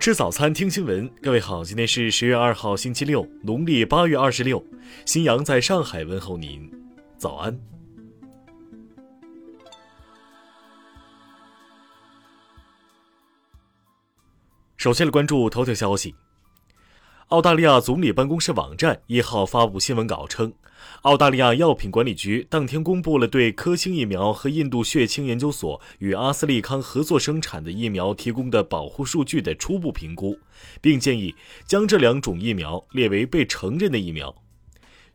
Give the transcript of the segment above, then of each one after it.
吃早餐，听新闻。各位好，今天是十月二号，星期六，农历八月二十六。新阳在上海问候您，早安。首先来关注头条消息。澳大利亚总理办公室网站一号发布新闻稿称，澳大利亚药品管理局当天公布了对科兴疫苗和印度血清研究所与阿斯利康合作生产的疫苗提供的保护数据的初步评估，并建议将这两种疫苗列为被承认的疫苗。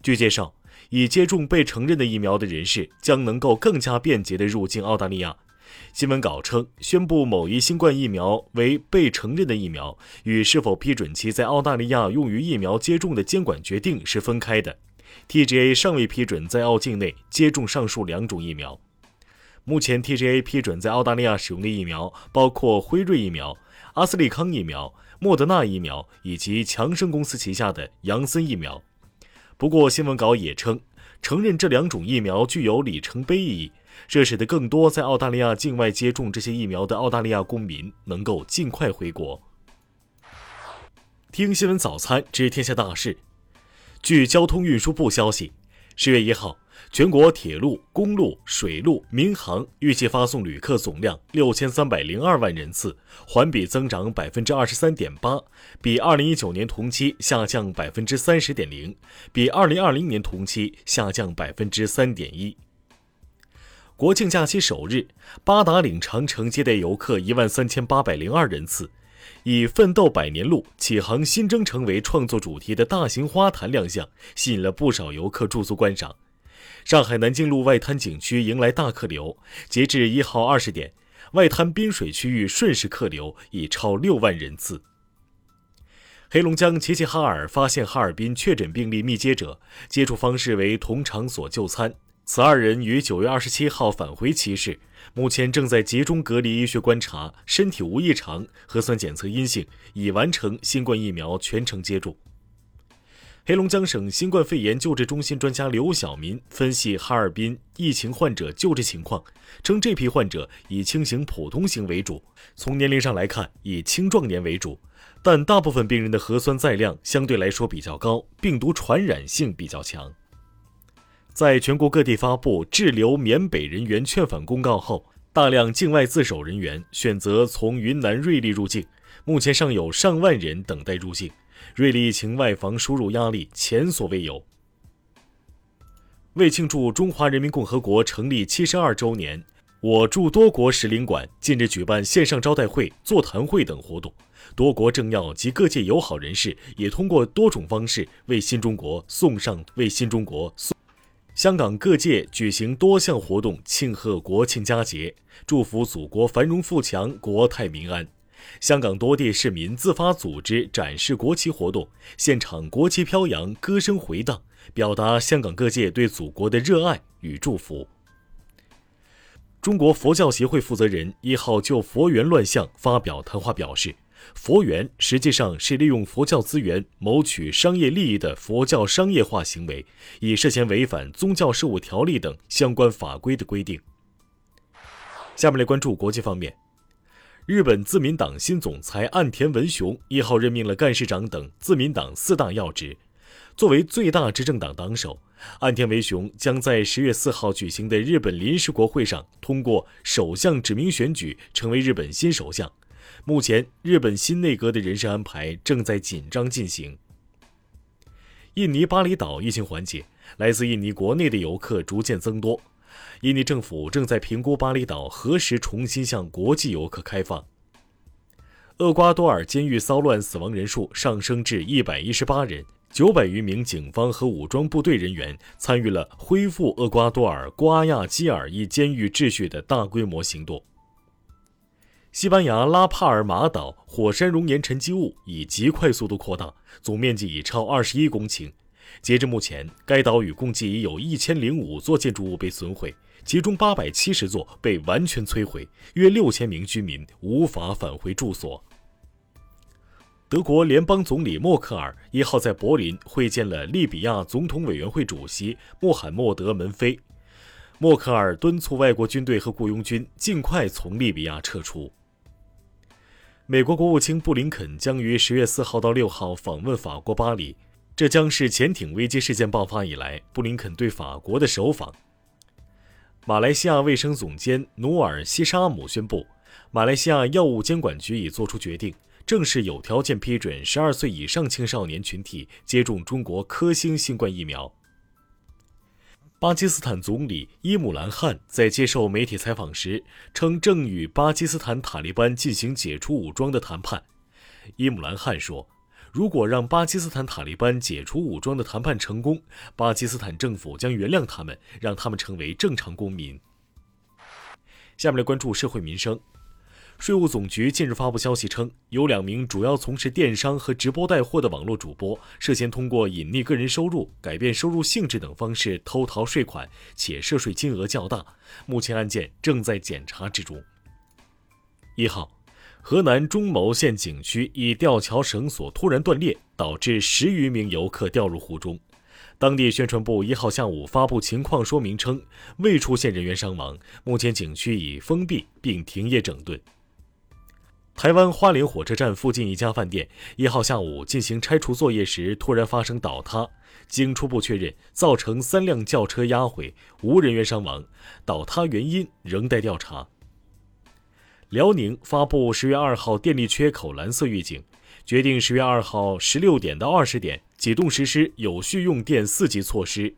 据介绍，已接种被承认的疫苗的人士将能够更加便捷地入境澳大利亚。新闻稿称，宣布某一新冠疫苗为被承认的疫苗，与是否批准其在澳大利亚用于疫苗接种的监管决定是分开的。TGA 尚未批准在澳境内接种上述两种疫苗。目前，TGA 批准在澳大利亚使用的疫苗包括辉瑞疫苗、阿斯利康疫苗、莫德纳疫苗以及强生公司旗下的杨森疫苗。不过，新闻稿也称，承认这两种疫苗具有里程碑意义。这使得更多在澳大利亚境外接种这些疫苗的澳大利亚公民能够尽快回国。听新闻早餐知天下大事。据交通运输部消息，十月一号，全国铁路、公路、水路、民航预计发送旅客总量六千三百零二万人次，环比增长百分之二十三点八，比二零一九年同期下降百分之三十点零，比二零二零年同期下降百分之三点一。国庆假期首日，八达岭长城接待游客一万三千八百零二人次，以“奋斗百年路，启航新征程”为创作主题的大型花坛亮相，吸引了不少游客驻足观赏。上海南京路外滩景区迎来大客流，截至一号二十点，外滩滨水区域瞬时客流已超六万人次。黑龙江齐齐哈尔发现哈尔滨确诊病例密接者，接触方式为同场所就餐。此二人于九月二十七号返回齐市，目前正在集中隔离医学观察，身体无异常，核酸检测阴性，已完成新冠疫苗全程接种。黑龙江省新冠肺炎救治中心专家刘晓民分析哈尔滨疫情患者救治情况，称这批患者以轻型普通型为主，从年龄上来看以青壮年为主，但大部分病人的核酸载量相对来说比较高，病毒传染性比较强。在全国各地发布滞留缅北人员劝返公告后，大量境外自首人员选择从云南瑞丽入境，目前尚有上万人等待入境。瑞丽疫情外防输入压力前所未有。为庆祝中华人民共和国成立七十二周年，我驻多国使领馆近日举办线上招待会、座谈会等活动，多国政要及各界友好人士也通过多种方式为新中国送上为新中国送。香港各界举行多项活动庆贺国庆佳节，祝福祖国繁荣富强、国泰民安。香港多地市民自发组织展示国旗活动，现场国旗飘扬，歌声回荡，表达香港各界对祖国的热爱与祝福。中国佛教协会负责人一号就佛缘乱象发表谈话表示。佛缘实际上是利用佛教资源谋取商业利益的佛教商业化行为，已涉嫌违反宗教事务条例等相关法规的规定。下面来关注国际方面，日本自民党新总裁岸田文雄一号任命了干事长等自民党四大要职。作为最大执政党党首，岸田文雄将在十月四号举行的日本临时国会上通过首相指名选举，成为日本新首相。目前，日本新内阁的人事安排正在紧张进行。印尼巴厘岛疫情缓解，来自印尼国内的游客逐渐增多。印尼政府正在评估巴厘岛何时重新向国际游客开放。厄瓜多尔监狱骚乱死亡人数上升至一百一十八人，九百余名警方和武装部队人员参与了恢复厄瓜多尔瓜亚基尔一监狱秩序的大规模行动。西班牙拉帕尔马岛火山熔岩沉积物以极快速度扩大，总面积已超二十一公顷。截至目前，该岛屿共计已有一千零五座建筑物被损毁，其中八百七十座被完全摧毁，约六千名居民无法返回住所。德国联邦总理默克尔一号在柏林会见了利比亚总统委员会主席穆罕默德·门菲，默克尔敦促外国军队和雇佣军尽快从利比亚撤出。美国国务卿布林肯将于十月四号到六号访问法国巴黎，这将是潜艇危机事件爆发以来布林肯对法国的首访。马来西亚卫生总监努尔西沙姆宣布，马来西亚药物监管局已作出决定，正式有条件批准十二岁以上青少年群体接种中国科兴新冠疫苗。巴基斯坦总理伊姆兰汗在接受媒体采访时称，正与巴基斯坦塔利班进行解除武装的谈判。伊姆兰汗说：“如果让巴基斯坦塔利班解除武装的谈判成功，巴基斯坦政府将原谅他们，让他们成为正常公民。”下面来关注社会民生。税务总局近日发布消息称，有两名主要从事电商和直播带货的网络主播涉嫌通过隐匿个人收入、改变收入性质等方式偷逃税款，且涉税金额较大。目前案件正在检查之中。一号，河南中牟县景区一吊桥绳索突然断裂，导致十余名游客掉入湖中。当地宣传部一号下午发布情况说明称，未出现人员伤亡，目前景区已封闭并停业整顿。台湾花莲火车站附近一家饭店一号下午进行拆除作业时，突然发生倒塌，经初步确认，造成三辆轿车压毁，无人员伤亡，倒塌原因仍待调查。辽宁发布十月二号电力缺口蓝色预警，决定十月二号十六点到二十点启动实施有序用电四级措施，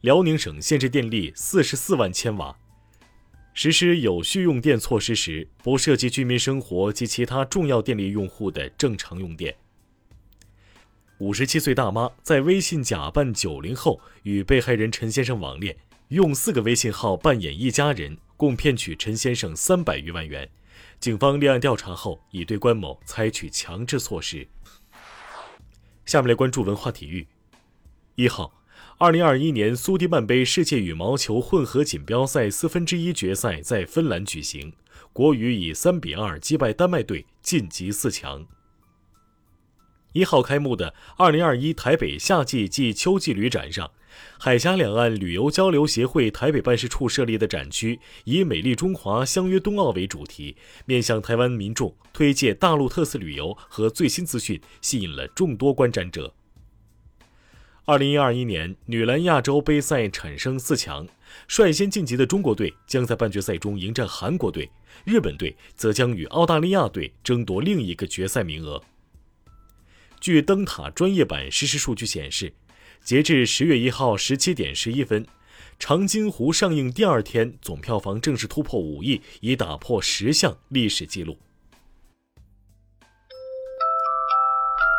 辽宁省限制电力四十四万千瓦。实施有序用电措施时，不涉及居民生活及其他重要电力用户的正常用电。五十七岁大妈在微信假扮九零后与被害人陈先生网恋，用四个微信号扮演一家人，共骗取陈先生三百余万元。警方立案调查后，已对关某采取强制措施。下面来关注文化体育。一号。二零二一年苏迪曼杯世界羽毛球混合锦标赛四分之一决赛在芬兰举行，国羽以三比二击败丹麦队晋级四强。一号开幕的二零二一台北夏季暨秋季旅展上，海峡两岸旅游交流协会台北办事处设立的展区以“美丽中华，相约冬奥”为主题，面向台湾民众推介大陆特色旅游和最新资讯，吸引了众多观展者。二零二一年女篮亚洲杯赛产生四强，率先晋级的中国队将在半决赛中迎战韩国队，日本队则将与澳大利亚队争夺另一个决赛名额。据灯塔专业版实时数据显示，截至十月一号十七点十一分，《长津湖》上映第二天总票房正式突破五亿，已打破十项历史记录。